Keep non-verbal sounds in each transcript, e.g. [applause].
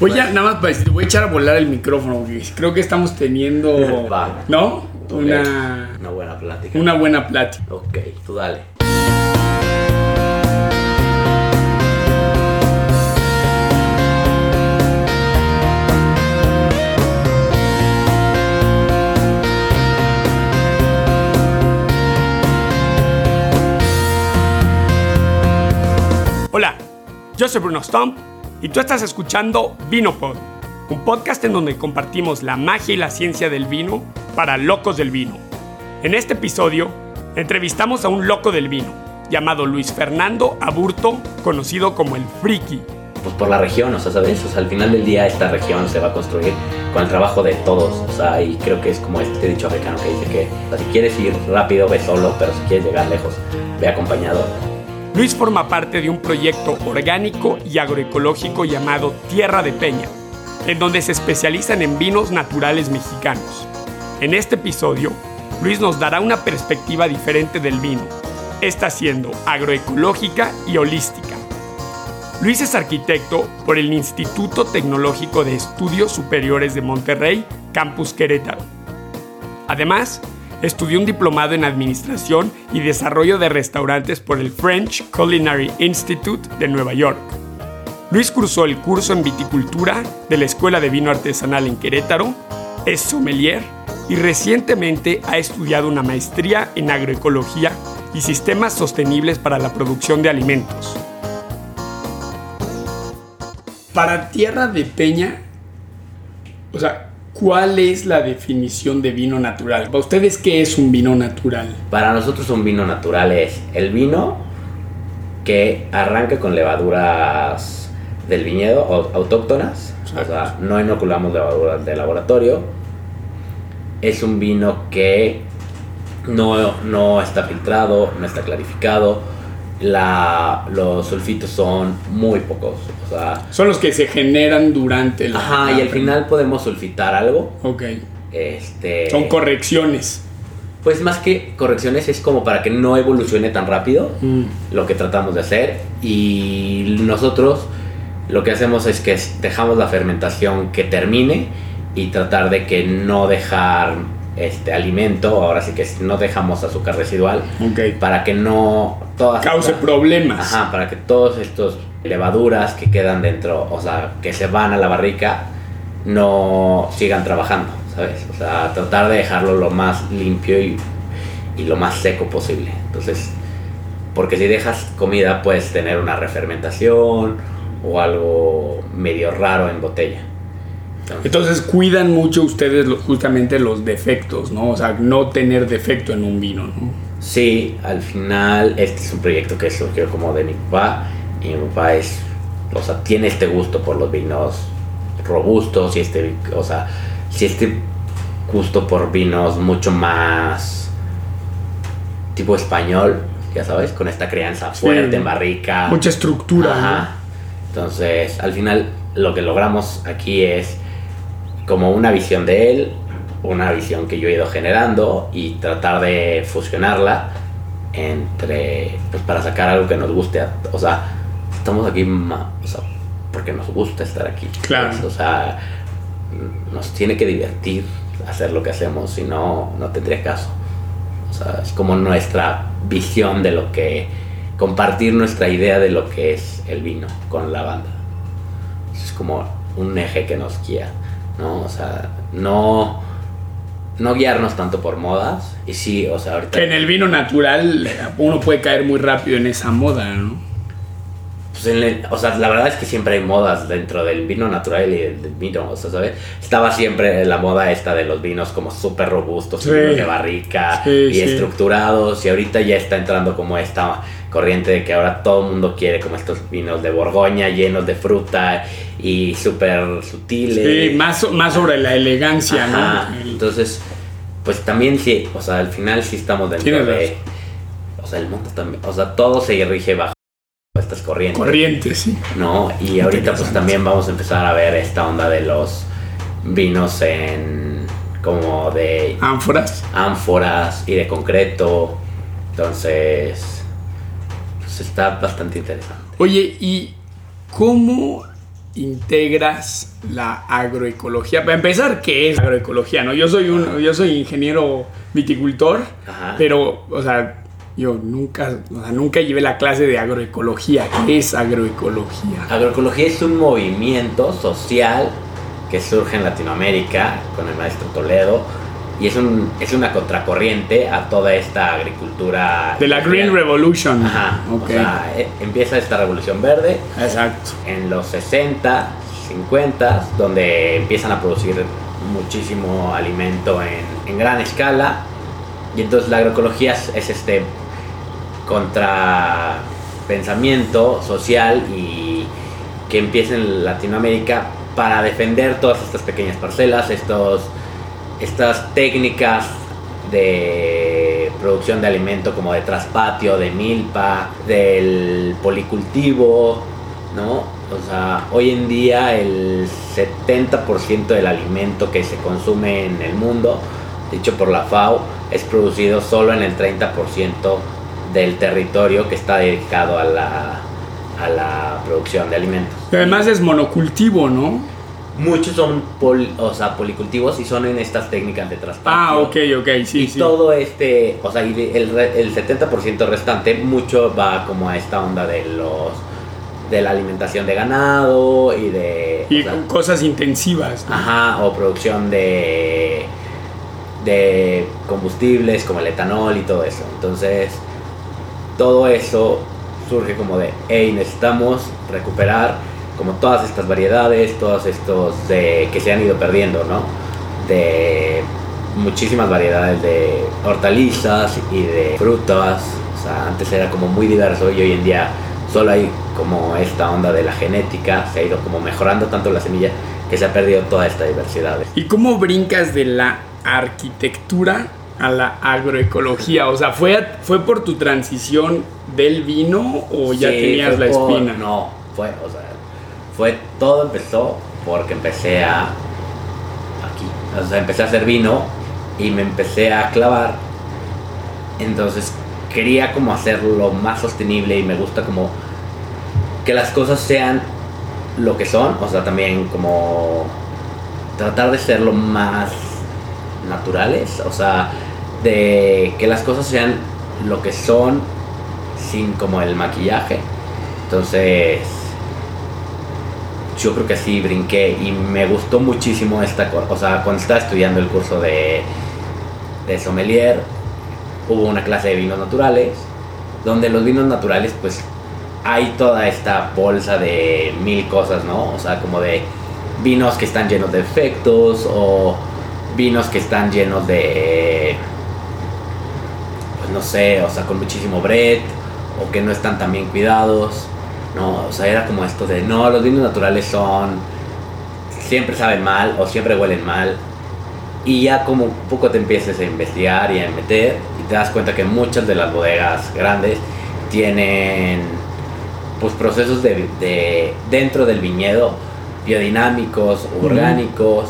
Oye, nada más para decir, voy a echar a volar el micrófono, porque creo que estamos teniendo, [laughs] Va. ¿no? Una, Una buena plática. una buena plática. Ok, tú dale. Hola, yo soy Bruno Stump y tú estás escuchando Vinopod, un podcast en donde compartimos la magia y la ciencia del vino para locos del vino. En este episodio, entrevistamos a un loco del vino llamado Luis Fernando Aburto, conocido como el Friki. Pues por la región, o sea, ¿sabes? O sea, al final del día esta región se va a construir con el trabajo de todos. O sea, y creo que es como este dicho africano que dice que o sea, si quieres ir rápido, ve solo, pero si quieres llegar lejos, ve acompañado. Luis forma parte de un proyecto orgánico y agroecológico llamado Tierra de Peña, en donde se especializan en vinos naturales mexicanos. En este episodio, Luis nos dará una perspectiva diferente del vino, esta siendo agroecológica y holística. Luis es arquitecto por el Instituto Tecnológico de Estudios Superiores de Monterrey, Campus Querétaro. Además, estudió un diplomado en Administración y Desarrollo de Restaurantes por el French Culinary Institute de Nueva York. Luis cursó el curso en viticultura de la Escuela de Vino Artesanal en Querétaro, es sommelier y recientemente ha estudiado una maestría en agroecología y sistemas sostenibles para la producción de alimentos. Para Tierra de Peña, o sea, ¿cuál es la definición de vino natural? Para ustedes, ¿qué es un vino natural? Para nosotros un vino natural es el vino que arranca con levaduras del viñedo autóctonas. O sea, no inoculamos levaduras de laboratorio. Es un vino que no, no está filtrado, no está clarificado. La, los sulfitos son muy pocos. O sea, Son los que se generan durante la... ajá, y al final podemos sulfitar algo. Ok. Este, Son correcciones. Pues más que correcciones es como para que no evolucione tan rápido Mm. lo que tratamos de hacer y nosotros lo que hacemos es que dejamos la fermentación que termine y tratar de que no dejar este alimento, ahora sí que no dejamos azúcar residual Ok. para que no todas Cause problemas. Ajá, para que todos estos levaduras que quedan dentro, o sea, que se van a la barrica, no sigan trabajando, ¿sabes? O sea, tratar de dejarlo lo más limpio y, y lo más seco posible. Entonces, porque si dejas comida puedes tener una refermentación o algo medio raro en botella. Entonces, cuidan mucho ustedes justamente los defectos, ¿no? O sea, no tener defecto en un vino, ¿no? Sí, al final este es un proyecto que surgió como de mi papá y mi papá es, o sea, tiene este gusto por los vinos robustos y este, o sea, sí este gusto por vinos mucho más tipo español, ya sabes, con esta crianza Sí. fuerte en barrica. Mucha estructura, Ajá. Entonces, al final lo que logramos aquí es como una visión de él, una visión que yo he ido generando y tratar de fusionarla entre, pues para sacar algo que nos guste. o sea, estamos aquí o sea, porque nos gusta estar aquí. Claro. pues, o sea, nos tiene que divertir hacer lo que hacemos, si no, no tendría caso. O sea, es como nuestra visión de lo que, compartir nuestra idea de lo que es el vino con la banda. Es como un eje que nos guía, ¿no? O sea, no, no guiarnos tanto por modas. Y sí, o sea, ahorita... Que en el vino natural uno puede caer muy rápido en esa moda, ¿no? Pues en el- o sea, la verdad es que siempre hay modas dentro del vino natural y del, del vino, o sea, ¿sabes? Estaba siempre la moda esta de los vinos como súper robustos, Sí. de barrica Sí, y sí. estructurados, y ahorita ya está entrando como esta corriente de que ahora todo el mundo quiere como estos vinos de Borgoña llenos de fruta y súper sutiles. Sí, más, más sobre la elegancia, Ajá, ¿no? Entonces, pues también sí, o sea, al final sí estamos dentro de... O sea, el mundo también, o sea, todo se rige bajo estas corrientes. corriente, sí. ¿no? Y ahorita pues también vamos a empezar a ver esta onda de los vinos en como de Ánforas. ánforas y de concreto. Entonces, pues está bastante interesante. Oye, ¿y cómo integras la agroecología? Para empezar, ¿qué es agroecología? No? Yo soy un, yo soy ingeniero viticultor, Ajá. pero, o sea, yo nunca, o sea, nunca llevé la clase de agroecología. ¿Qué es agroecología? Agroecología es un movimiento social que surge en Latinoamérica con el maestro Toledo y es, un, es una contracorriente a toda esta agricultura. De la Green. Revolution. Ajá. Ok. O sea, eh, empieza esta revolución verde Exacto. en los 60, 50, donde empiezan a producir muchísimo alimento en, en gran escala. Y entonces la agroecología es, es este contrapensamiento social y que empieza en Latinoamérica para defender todas estas pequeñas parcelas, estos, estas técnicas de producción de alimento como de traspatio, de milpa, del policultivo, ¿no? O sea, hoy en día el 70% del alimento que se consume en el mundo, dicho por la FAO, es producido solo en el 30% del territorio que está dedicado a la, a la producción de alimentos. Además es monocultivo, ¿no? Muchos son pol- o sea, policultivos y son en estas técnicas de traspatio. Ah, ok, ok, sí, y sí. todo este, o sea, y el, el 70% restante, mucho va como a esta onda de los de la alimentación de ganado y de Y o sea, con cosas intensivas. ¿no? ajá, o producción de de combustibles como el etanol y todo eso. Entonces, todo eso surge como de, hey, necesitamos recuperar como todas estas variedades, todos estos que se han ido perdiendo, ¿no? De muchísimas variedades de hortalizas y de frutas. O sea, antes era como muy diverso y hoy en día solo hay como esta onda de la genética, se ha ido como mejorando tanto la semilla que se ha perdido toda esta diversidad. ¿Y cómo brincas de la arquitectura a la agroecología? O sea, ¿fue, fue por tu transición del vino o ya Sí, tenías la por- espina? No, fue, o sea, fue, todo empezó porque empecé a, aquí, o sea, empecé a hacer vino y me empecé a clavar, entonces quería como hacerlo más sostenible y me gusta como que las cosas sean lo que son, o sea, también como tratar de ser lo más naturales, o sea, de que las cosas sean lo que son sin como el maquillaje. Entonces, yo creo que sí brinqué y me gustó muchísimo esta cosa. O sea, cuando estaba estudiando el curso de, de sommelier, hubo una clase de vinos naturales, donde los vinos naturales, pues, hay toda esta bolsa de mil cosas, ¿no? O sea, como de vinos que están llenos de efectos o vinos que están llenos de pues no sé, o sea, con muchísimo bread o que no están tan bien cuidados, ¿no? O sea, era como esto de, no, los vinos naturales son, siempre saben mal o siempre huelen mal. Y ya como un poco te empiezas a investigar y a meter y te das cuenta que muchas de las bodegas grandes tienen pues procesos de, de- dentro del viñedo biodinámicos, orgánicos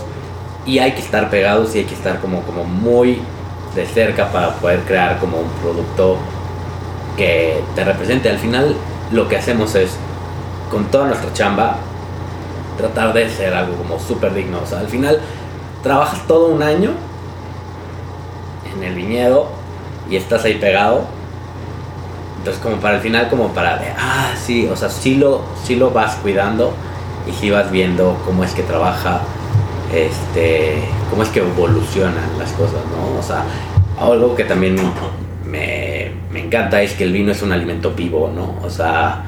y hay que estar pegados y hay que estar como, como muy de cerca para poder crear como un producto que te represente. Al final lo que hacemos es, con toda nuestra chamba, tratar de ser algo como súper digno. O sea, al final trabajas todo un año en el viñedo y estás ahí pegado. Entonces como para el final, como para, de, ah, sí, o sea, sí lo, lo vas cuidando y sí vas viendo cómo es que trabaja, este, cómo es que evolucionan las cosas, ¿no? O sea, algo que también me, me encanta es que el vino es un alimento vivo, ¿no? O sea,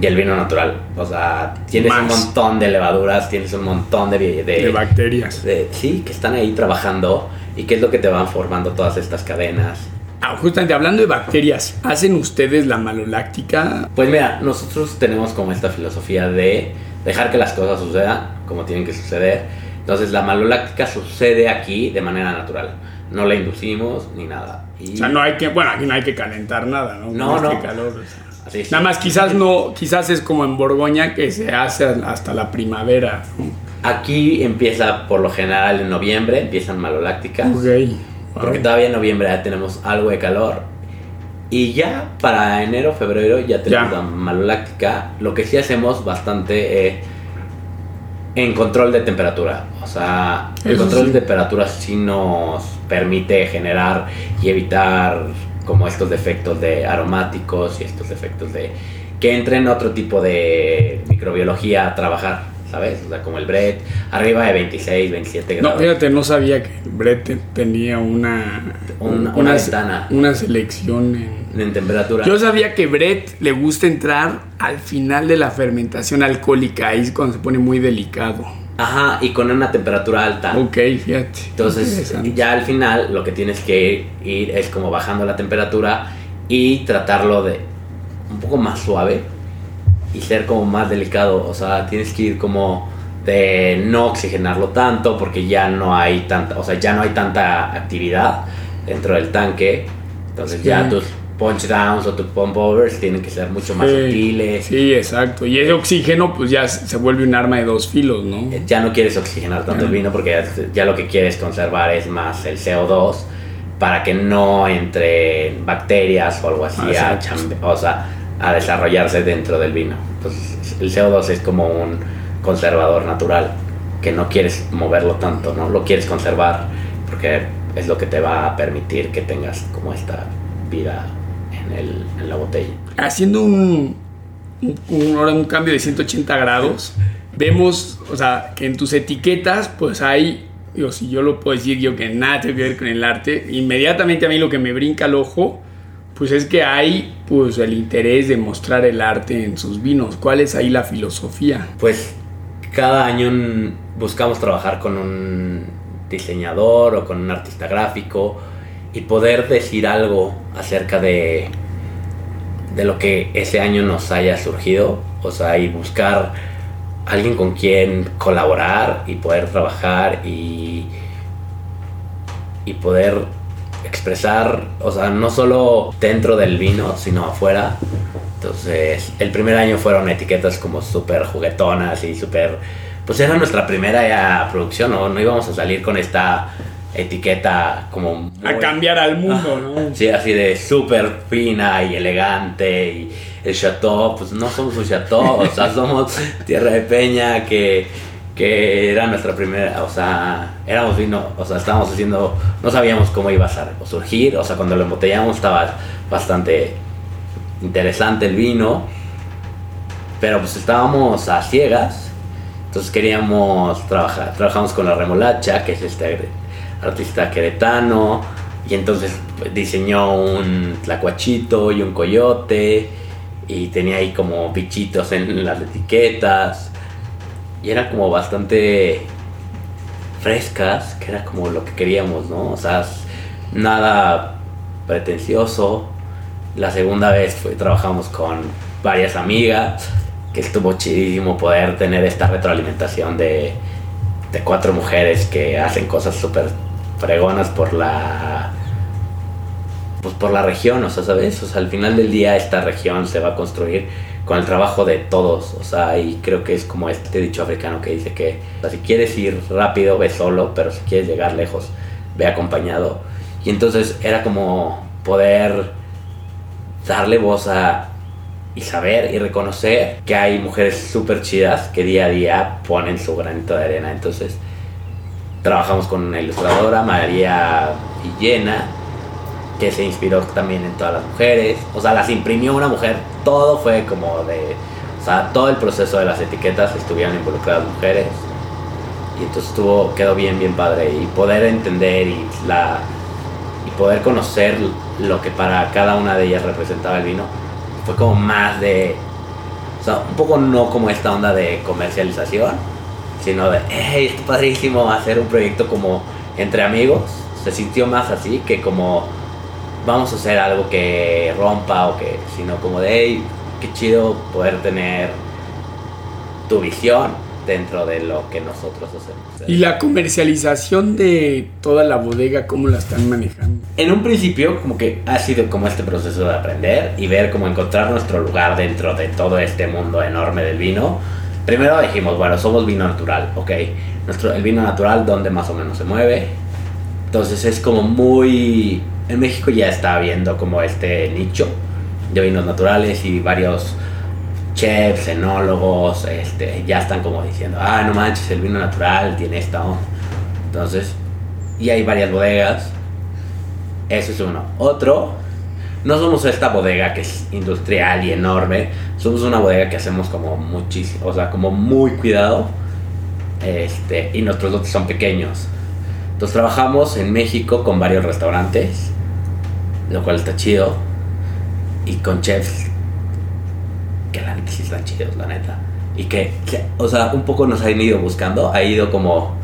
y el vino natural, o sea, tienes un montón de levaduras, tienes un montón de, de, de bacterias. de- sí, que están ahí trabajando y qué es lo que te van formando todas estas cadenas. Ah, justamente hablando de bacterias, ¿hacen ustedes la maloláctica? Pues mira, nosotros tenemos como esta filosofía de dejar que las cosas sucedan como tienen que suceder. Entonces la maloláctica sucede aquí de manera natural. No la inducimos ni nada. Y O sea, no hay que, bueno, aquí no hay que calentar nada, ¿no? No, este no. calor, o sea. así, sí. Nada más quizás no, quizás es como en Borgoña que se hace hasta la primavera. ¿no? Aquí empieza por lo general en noviembre, empiezan malolácticas. Ok. Porque todavía en noviembre ya tenemos algo de calor. Y ya para enero, febrero ya tenemos Ya. la maloláctica. Lo que sí hacemos bastante eh, En control de temperatura. O sea, el control de temperatura sí nos permite generar y evitar como estos defectos de aromáticos y estos defectos de que entren otro tipo de microbiología a trabajar, ¿sabes? O sea, como el Brett, arriba de 26, 27 No, grados. fíjate, no sabía que Brett tenía una, Una- una se- ventana. Una selección en... en temperatura. Yo sabía que Brett le gusta entrar al final de la fermentación alcohólica, ahí es cuando se pone muy delicado. Ajá, y con una temperatura alta. Ok, fíjate. Entonces, ya al final lo que tienes que ir es como bajando la temperatura y tratarlo de un poco más suave y ser como más delicado. O sea, tienes que ir como de no oxigenarlo tanto porque ya no hay tanta, o sea, ya no hay tanta actividad dentro del tanque. Entonces Sí. ya tus punch downs o tus pump overs tienen que ser mucho más Sí, sutiles. Sí, exacto. Y ese oxígeno, pues ya se vuelve un arma de dos filos, ¿no? ya no quieres oxigenar tanto el vino porque ya, ya lo que quieres conservar es más el CO2 para que no entre bacterias o algo así a, Exacto. chambe- o sea, a desarrollarse dentro del vino. Entonces el CO2 es como un conservador natural que no quieres moverlo tanto, ¿no? Lo quieres conservar porque es lo que te va a permitir que tengas como esta vida en, el, en la botella. Haciendo un, un, un- un cambio de 180 grados, vemos, o sea, que en tus etiquetas, pues hay, digo, si yo lo puedo decir yo que nada tiene que ver con el arte, inmediatamente a mí lo que me brinca al ojo, pues es que hay, pues, el interés de mostrar el arte en sus vinos. ¿Cuál es ahí la filosofía? Pues cada año buscamos trabajar con un diseñador o con un artista gráfico y poder decir algo acerca de, de lo que ese año nos haya surgido. O sea, y buscar alguien con quien colaborar y poder trabajar y, y poder expresar, o sea, no solo dentro del vino, sino afuera. Entonces, el primer año fueron etiquetas como súper juguetonas y súper... Pues era nuestra primera ya producción, ¿no? No íbamos a salir con esta etiqueta como... A cambiar al mundo, ¿no? Sí, así de súper fina y elegante y el chateau, pues no somos un chateau, o sea, somos Tierra de Peña que, que era nuestra primera, o sea, éramos vino, o sea, estábamos haciendo, no sabíamos cómo iba a surgir, o sea, cuando lo embotellamos estaba bastante interesante el vino, pero pues estábamos a ciegas, entonces queríamos trabajar, trabajamos con la remolacha, que es este artista queretano, y entonces diseñó un tlacuachito y un coyote, y tenía ahí como bichitos en las etiquetas, y eran como bastante frescas, que era como lo que queríamos, ¿no? O sea, nada pretencioso. La segunda vez trabajamos con varias amigas, que estuvo chidísimo poder tener esta retroalimentación de, de cuatro mujeres que hacen cosas súper fregonas por la pues por la región, o sea, ¿sabes? O sea, al final del día esta región se va a construir con el trabajo de todos, o sea, y creo que es como este dicho africano que dice que si quieres ir rápido, ve solo, pero si quieres llegar lejos, ve acompañado. Y entonces era como poder darle voz a y saber y reconocer que hay mujeres súper chidas que día a día ponen su granito de arena. Entonces, trabajamos con una ilustradora, María Villena, que se inspiró también en todas las mujeres. O sea, las imprimió una mujer. Todo fue como de. O sea, todo el proceso de las etiquetas estuvieron involucradas mujeres. Y entonces estuvo, quedó bien, bien padre. Y poder entender y la. Y poder conocer lo que para cada una de ellas representaba el vino. Fue como más de. O sea, un poco no como esta onda de comercialización. Sino de, hey, está padrísimo hacer un proyecto como entre amigos. Se sintió más así que como vamos a hacer algo que rompa o que, sino como de, hey, qué chido poder tener tu visión dentro de lo que nosotros hacemos. Y la comercialización de toda la bodega, ¿cómo la están manejando? En un principio como que ha sido como este proceso de aprender y ver cómo encontrar nuestro lugar dentro de todo este mundo enorme del vino. Primero dijimos, bueno, somos vino natural, ok. Nuestro, el vino natural, donde más o menos se mueve. Entonces es como muy... En México ya está habiendo como este nicho de vinos naturales y varios chefs, enólogos, este, ya están como diciendo, ah, no manches, el vino natural tiene esta onda. Entonces, y hay varias bodegas. Eso es uno. Otro, no somos esta bodega que es industrial y enorme. Somos una bodega que hacemos como muchísimo, o sea, como muy cuidado. Este, y nuestros lotes son pequeños. Entonces trabajamos en México con varios restaurantes, lo cual está chido. Y con chefs que la neta sí están chidos, la neta. Y que, que, o sea, un poco nos han ido buscando, ha ido como,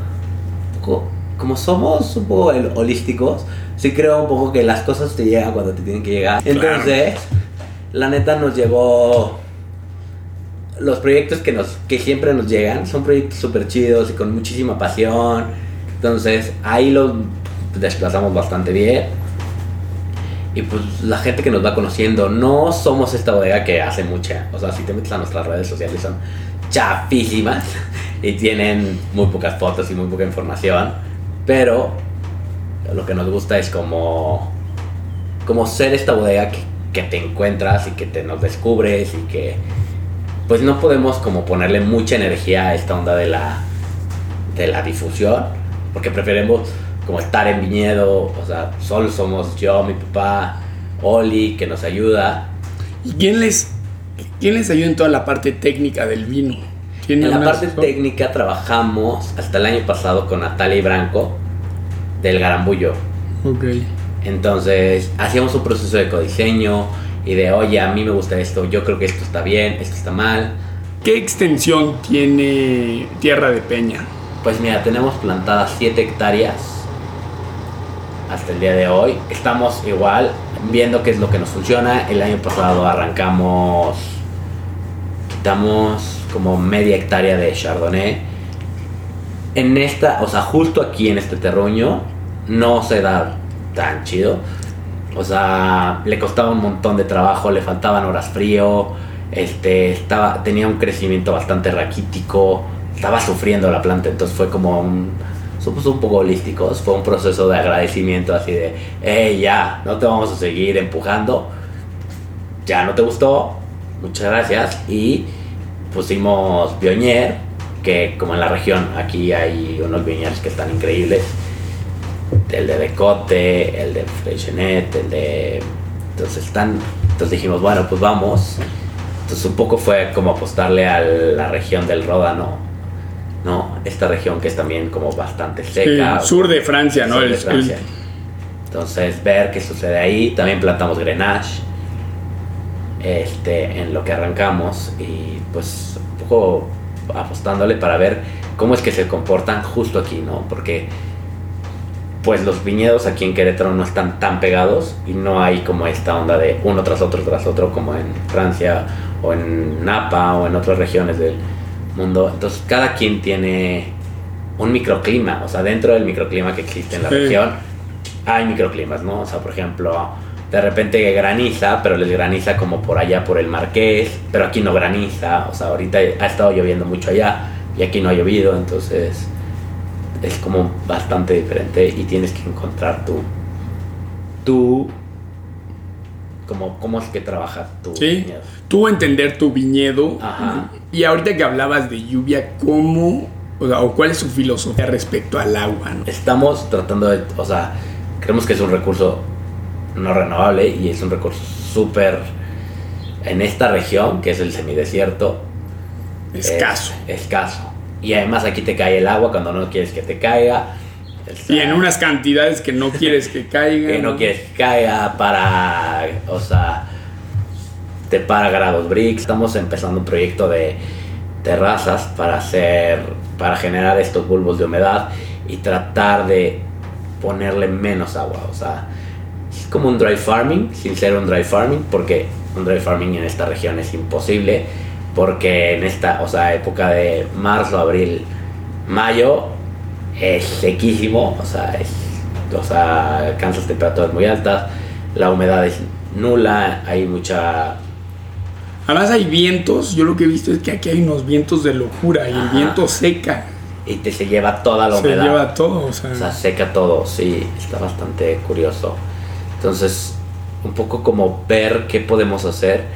como somos un poco holísticos, sí creo un poco que las cosas te llegan cuando te tienen que llegar. Entonces, la neta nos llegó los proyectos que nos que siempre nos llegan son proyectos súper chidos y con muchísima pasión entonces ahí los desplazamos bastante bien y pues la gente que nos va conociendo, no somos esta bodega que hace mucha. O sea, si te metes a nuestras redes sociales son chafísimas [laughs] y tienen muy pocas fotos y muy poca información. Pero lo que nos gusta es como, como ser esta bodega que, que te encuentras y que te nos descubres y que pues no podemos como ponerle mucha energía a esta onda de la, de la difusión. Porque preferimos como estar en viñedo, o sea, solo somos yo, mi papá, Oli, que nos ayuda. ¿Y quién les, quién les ayuda en toda la parte técnica del vino? En la parte técnica trabajamos hasta el año pasado con Natalia y Branco del Garambullo. Ok. Entonces, hacíamos un proceso de codiseño y de, oye, a mí me gusta esto, yo creo que esto está bien, esto está mal. ¿Qué extensión tiene Tierra de Peña? Pues mira, tenemos plantadas 7 hectáreas hasta el día de hoy. Estamos igual viendo qué es lo que nos funciona. El año pasado arrancamos, quitamos como media hectárea de chardonnay. En esta, o sea, justo aquí en este terruño, no se da tan chido. O sea, le costaba un montón de trabajo, le faltaban horas frío, este, estaba, tenía un crecimiento bastante raquítico, estaba sufriendo la planta, entonces fue como un, somos un poco holísticos. Fue un proceso de agradecimiento así de, hey, ya, no te vamos a seguir empujando. Ya no te gustó, muchas gracias. Y pusimos Bionier, que como en la región aquí hay unos viñedos que están increíbles. El de Decote, el de Freixenet, el de... Entonces están... Entonces dijimos, bueno, pues vamos. Entonces un poco fue como apostarle a la región del Ródano ¿no? Esta región que es también como bastante seca. sur de Francia, ¿no? de Francia. Entonces, ver qué sucede ahí. También plantamos Grenache este, en lo que arrancamos y pues un poco apostándole para ver cómo es que se comportan justo aquí, ¿no? Porque pues los viñedos aquí en Querétaro no están tan pegados y no hay como esta onda de uno tras otro tras otro como en Francia o en Napa o en otras regiones del, mundo. Entonces, cada quien tiene un microclima, o sea, dentro del microclima que existe en la región, hay microclimas, ¿no? O sea, por ejemplo, de repente graniza, pero les graniza como por allá, por el Marqués, pero aquí no graniza, o sea, ahorita ha estado lloviendo mucho allá y aquí no ha llovido, entonces es como bastante diferente y tienes que encontrar tu, tu como cómo es que trabajas tu viñedo. Tú entender tu viñedo. Y ahorita que hablabas de lluvia, ¿cómo o, cuál es su filosofía respecto al agua? Estamos tratando de, o sea, creemos que es un recurso no renovable y es un recurso súper en esta región, que es el semidesierto. Escaso. escaso. Y además aquí te cae el agua cuando no quieres que te caiga y en unas cantidades que no quieres que caiga. [laughs] que no quieres que caiga para, o sea, te para grados bricks. Estamos empezando un proyecto de terrazas para hacer, para generar estos bulbos de humedad y tratar de ponerle menos agua. O sea, es como un dry farming, sin ser un dry farming, porque un dry farming en esta región es imposible, porque en esta, o sea, época de marzo, abril, mayo, es sequísimo, o sea, es, o sea, alcanzas temperaturas muy altas, la humedad es nula, hay mucha... Además hay vientos, yo lo que he visto es que aquí hay unos vientos de locura y el viento seca. Y te se lleva toda la humedad. Se lleva todo, o sea. O sea, seca todo, sí, está bastante curioso. Entonces, un poco como ver qué podemos hacer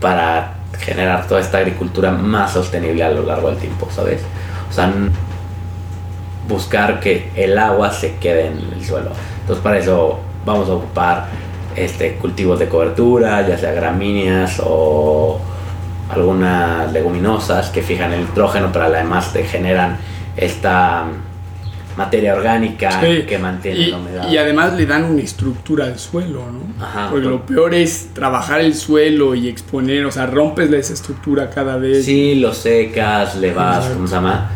para generar toda esta agricultura más sostenible a lo largo del tiempo, ¿sabes? O sea, buscar que el agua se quede en el suelo. Entonces para eso vamos a ocupar este, cultivos de cobertura, ya sea gramíneas o algunas leguminosas que fijan el nitrógeno, pero además te generan esta materia orgánica que mantiene y, la humedad. Y además le dan una estructura al suelo, ¿no? Ajá, Porque lo peor es trabajar el suelo y exponer, o sea, rompes esa estructura cada vez. Sí, lo secas, le vas. ¿cómo se llama?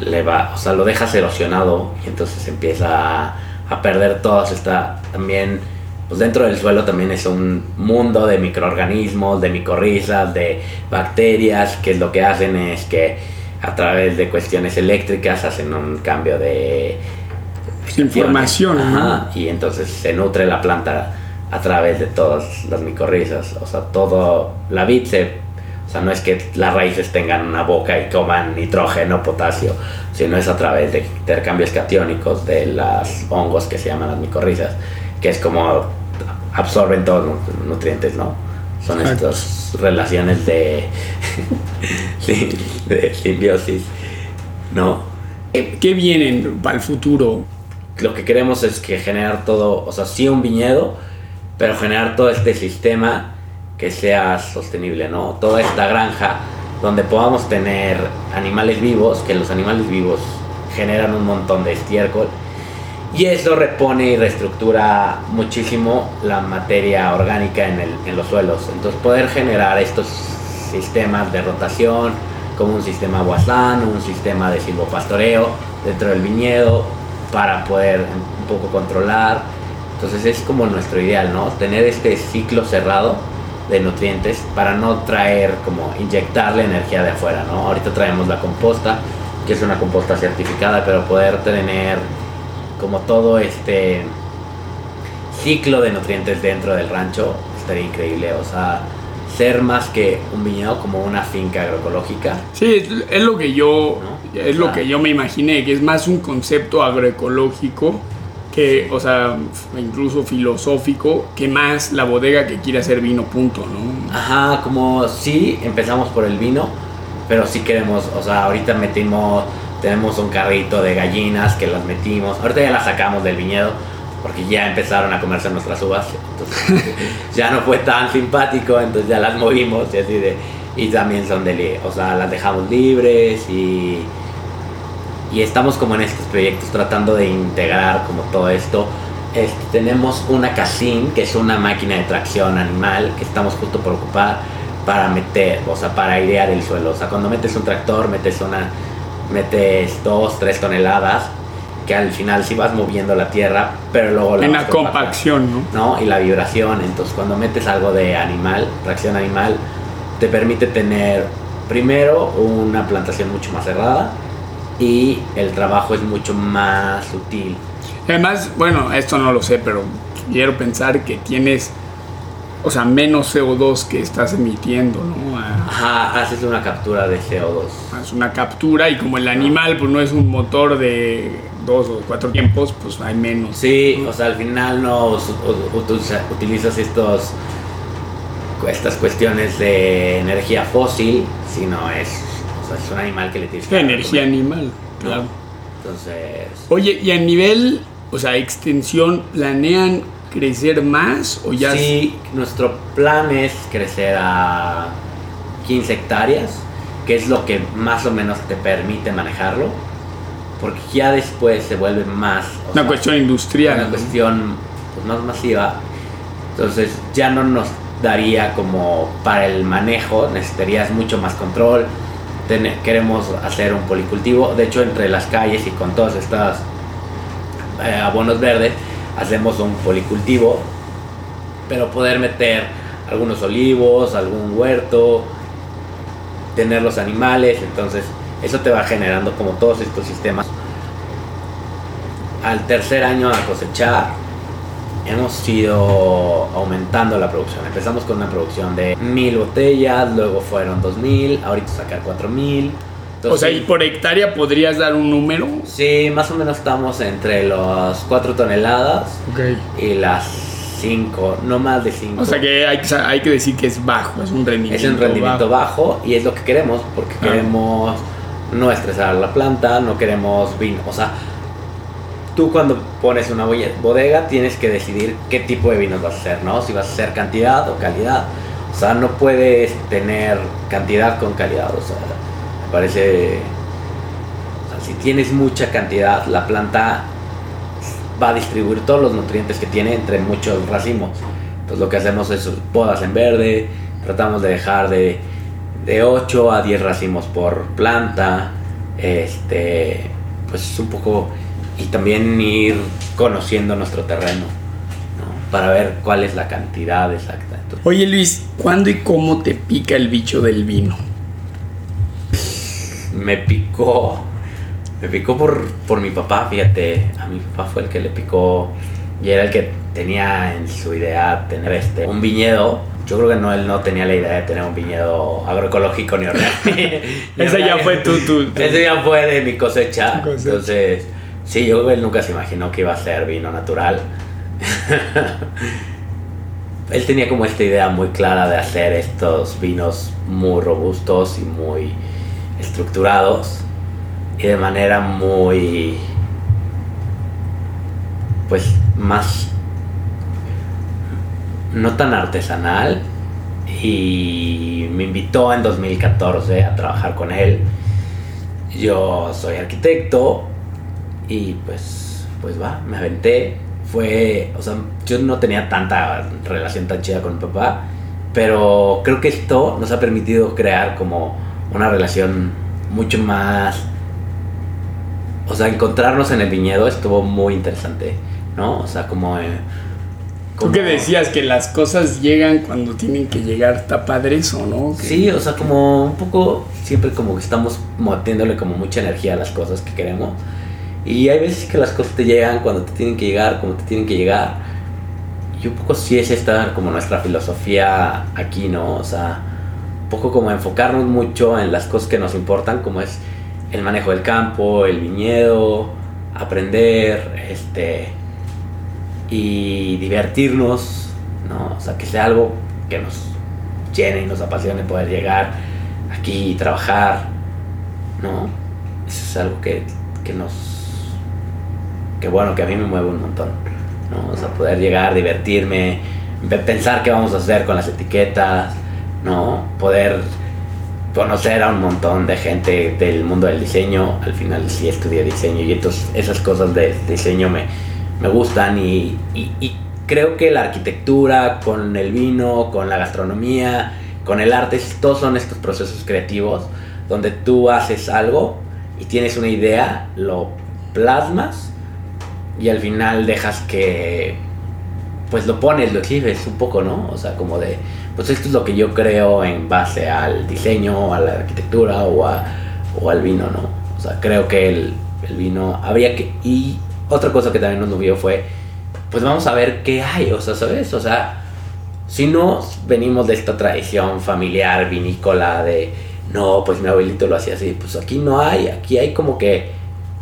Le va, o sea, lo dejas erosionado y entonces empieza a, a perder todas esta también pues dentro del suelo también es un mundo de microorganismos, de micorrizas, de bacterias, que lo que hacen es que a través de cuestiones eléctricas hacen un cambio de información, ¿no? Ajá, y entonces se nutre la planta a través de todas las micorrizas. O sea, todo, la vid se, o sea, no es que las raíces tengan una boca y coman nitrógeno, potasio, sino es a través de intercambios catiónicos de los hongos que se llaman las micorrizas, que es como absorben todos los nutrientes, ¿no? Son estas relaciones de, [laughs] de, de simbiosis, ¿no? ¿Qué vienen para el futuro? lo que queremos es que generar todo, o sea, sí un viñedo, pero generar todo este sistema que sea sostenible, ¿no? Toda esta granja donde podamos tener animales vivos, que los animales vivos generan un montón de estiércol y eso repone y reestructura muchísimo la materia orgánica en, el- en los suelos. Entonces poder generar estos sistemas de rotación, como un sistema Wasan, un sistema de silvopastoreo dentro del viñedo, para poder un poco controlar. Entonces es como nuestro ideal, ¿no? Tener este ciclo cerrado de nutrientes para no traer, como inyectarle energía de afuera, ¿no? Ahorita traemos la composta, que es una composta certificada, pero poder tener como todo este ciclo de nutrientes dentro del rancho estaría increíble, o sea, ser más que un viñedo como una finca agroecológica. Sí, es, lo que yo ¿No? es lo Ah. que yo me imaginé, que es más un concepto agroecológico que, o sea, incluso filosófico, que más la bodega que quiere hacer vino, punto, ¿no? Ajá, como sí, empezamos por el vino, pero sí queremos, o sea, ahorita metimos, tenemos un carrito de gallinas que las metimos, ahorita ya las sacamos del viñedo porque ya empezaron a comerse nuestras uvas, entonces [laughs] ya no fue tan simpático, entonces ya las movimos y así de, y también son de, o sea, las dejamos libres y, y estamos como en estos proyectos tratando de integrar como todo esto. Este, tenemos una Casin, que es una máquina de tracción animal que estamos justo por ocupar para meter, o sea, para airear el suelo. O sea, cuando metes un tractor, metes una, metes dos, tres toneladas, que al final sí vas moviendo la tierra, pero luego la En la compacción, ¿no? ¿no? Y la vibración. Entonces, cuando metes algo de animal, tracción animal, te permite tener primero una plantación mucho más cerrada y el trabajo es mucho más sutil. Además, bueno, esto no lo sé, pero quiero pensar que tienes, o sea, menos CO2 que estás emitiendo, ¿no? Ajá, haces una captura de CO2. Es una captura y como el animal pues no es un motor de dos o cuatro tiempos, pues hay menos. Sí, o sea, al final no utilizas estos estas cuestiones de energía fósil, sino es, o sea, es un animal que le tienes Es que energía animal, claro. Entonces, Oye, y a nivel, o sea, extensión, ¿planean crecer más o ya? Sí, nuestro plan es crecer a 15 hectáreas, que es lo que más o menos te permite manejarlo, porque ya después se vuelve más... Una sea, cuestión industrial. una cuestión pues, más masiva. Entonces ya no nos daría como para el manejo, necesitarías mucho más control. Tene- queremos hacer un policultivo, de hecho entre las calles y con todas estas eh, abonos verdes hacemos un policultivo, pero poder meter algunos olivos, algún huerto, tener los animales, entonces eso te va generando como todos estos sistemas. Al tercer año a cosechar, hemos ido aumentando la producción. Empezamos con una producción de mil botellas, luego fueron dos mil, ahorita sacar cuatro mil. O sea, y por hectárea podrías dar un número. Sí, más o menos estamos entre las 4 toneladas y las 5, no más de 5. O sea que hay, que hay que decir que es bajo, es un rendimiento Es un rendimiento bajo. y es lo que queremos, porque Ah. queremos no estresar la planta, no queremos vino. O sea, tú cuando pones una bodega tienes que decidir qué tipo de vinos vas a hacer, ¿no? Si vas a hacer cantidad o calidad. O sea, no puedes tener cantidad con calidad. O sea, parece. Si tienes mucha cantidad, la planta va a distribuir todos los nutrientes que tiene entre muchos racimos. Entonces lo que hacemos es podas en verde, tratamos de dejar de, de 8 a 10 racimos por planta, este, pues es un poco, y también ir conociendo nuestro terreno, ¿no? para ver cuál es la cantidad exacta. Oye Luis, ¿cuándo y cómo te pica el bicho del vino? Me picó, me picó por, por mi papá, fíjate, a mi papá fue el que le picó y era el que tenía en su idea tener este, un viñedo. Yo creo que no, él no tenía la idea de tener un viñedo agroecológico ni orgánico. [laughs] ni [laughs] Esa ya fue tu, tu, tu- Ese ya fue de mi cosecha. Cosecha. Entonces, sí, yo creo que él nunca se imaginó que iba a ser vino natural. [laughs] él tenía como esta idea muy clara de hacer estos vinos muy robustos y muy estructurados y de manera muy pues más no tan artesanal y me invitó en 2014 a trabajar con él. Yo soy arquitecto y pues pues va, me aventé. Fue, o sea, yo no tenía tanta relación tan chida con mi papá, pero creo que esto nos ha permitido crear como una relación mucho más o sea, encontrarnos en el viñedo estuvo muy interesante, ¿no? O sea, como... eh, Tú que decías que las cosas llegan cuando tienen que llegar, está padre eso, ¿no? Que- Sí, o sea, como un poco, siempre como que estamos metiéndole como mucha energía a las cosas que queremos. Y hay veces que las cosas te llegan cuando te tienen que llegar, como te tienen que llegar. Y un poco sí es esta como nuestra filosofía aquí, ¿no? O sea, poco como enfocarnos mucho en las cosas que nos importan, como es el manejo del campo, el viñedo, aprender, este, y divertirnos, ¿no? O sea, que sea algo que nos llene y nos apasione poder llegar aquí y trabajar, ¿no? Eso es algo que, que nos... que bueno, que a mí me mueve un montón, ¿no? O sea, poder llegar, divertirme, pe- pensar qué vamos a hacer con las etiquetas, ¿no? Poder conocer a un montón de gente del mundo del diseño, al final sí estudié diseño y entonces esas cosas de diseño me, me gustan y, y- y creo que la arquitectura con el vino, con la gastronomía, con el arte, todos son estos procesos creativos donde tú haces algo y tienes una idea, lo plasmas y al final dejas que pues lo pones, lo exhibes un poco, ¿no? O sea, como de, pues esto es lo que yo creo en base al diseño, a la arquitectura o, a- o al vino, ¿no? O sea, creo que el, el vino habría que... Y otra cosa que también nos movió fue, pues vamos a ver qué hay, o sea, ¿sabes? O sea, si no venimos de esta tradición familiar vinícola de, no, pues mi abuelito lo hacía así, pues aquí no hay, aquí hay como que,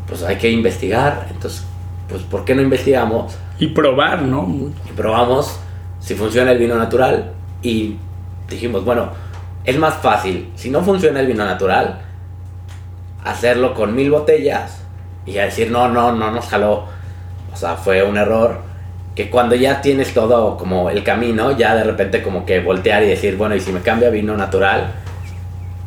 pues hay que investigar, entonces, pues ¿por qué no investigamos? Y probar, ¿no? Y probamos si funciona el vino natural y dijimos, bueno, es más fácil, si no funciona el vino natural, hacerlo con mil botellas y a decir, no, no, no nos jaló. O sea, fue un error que cuando ya tienes todo como el camino, ya de repente como que voltear y decir, bueno, y si me cambia vino natural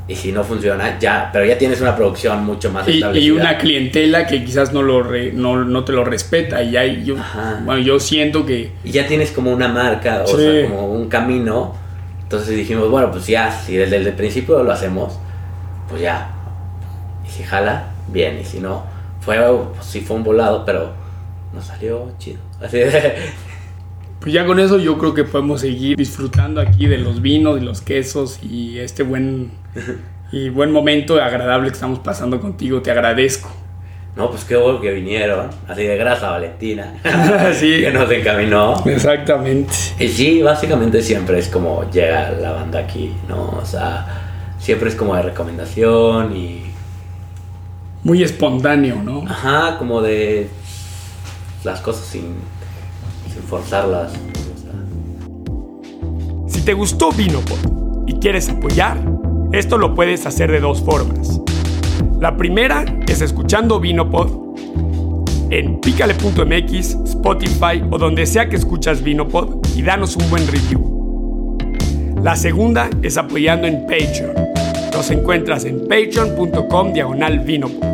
y si no funciona, ya, pero ya tienes una producción mucho más Y, y establecida. una clientela que quizás no, lo re- no, no te lo respeta. Y hay, yo, Ajá. bueno, yo siento que y ya tienes como una marca, o Sí. sea, como un camino. Entonces dijimos, bueno, pues ya, si desde el principio lo hacemos, pues ya. Y si jala, bien, y si no, fue, pues sí fue un volado, pero nos salió chido. Así de, [laughs] pues ya con eso yo creo que podemos seguir disfrutando aquí de los vinos y los quesos y este buen y buen momento agradable que estamos pasando contigo. Te agradezco. no, pues qué bueno que vinieron, así de grasa Valentina, [laughs] Sí. que nos encaminó. Exactamente. Y sí, básicamente siempre es como llega la banda aquí, ¿no? O sea, siempre es como de recomendación y Muy espontáneo, ¿no? Ajá, como de las cosas sin, sin forzarlas. te gustó Vinopod y quieres apoyar, esto lo puedes hacer de dos formas. La primera es escuchando Vinopod en picale.mx, Spotify o donde sea que escuchas Vinopod y danos un buen review. La segunda es apoyando en Patreon. Nos encuentras en patreon.com diagonal Vinopod.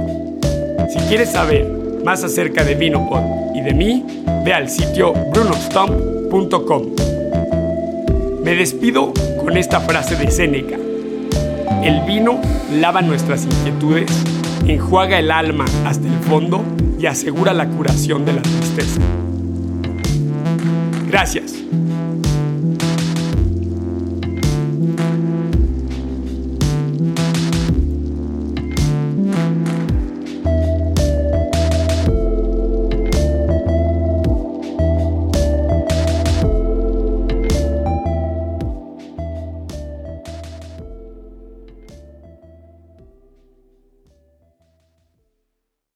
Si quieres saber más acerca de Vinopod y de mí, ve al sitio brunostomp.com. Me despido con esta frase de Séneca. El vino lava nuestras inquietudes, enjuaga el alma hasta el fondo y asegura la curación de la tristeza. Gracias.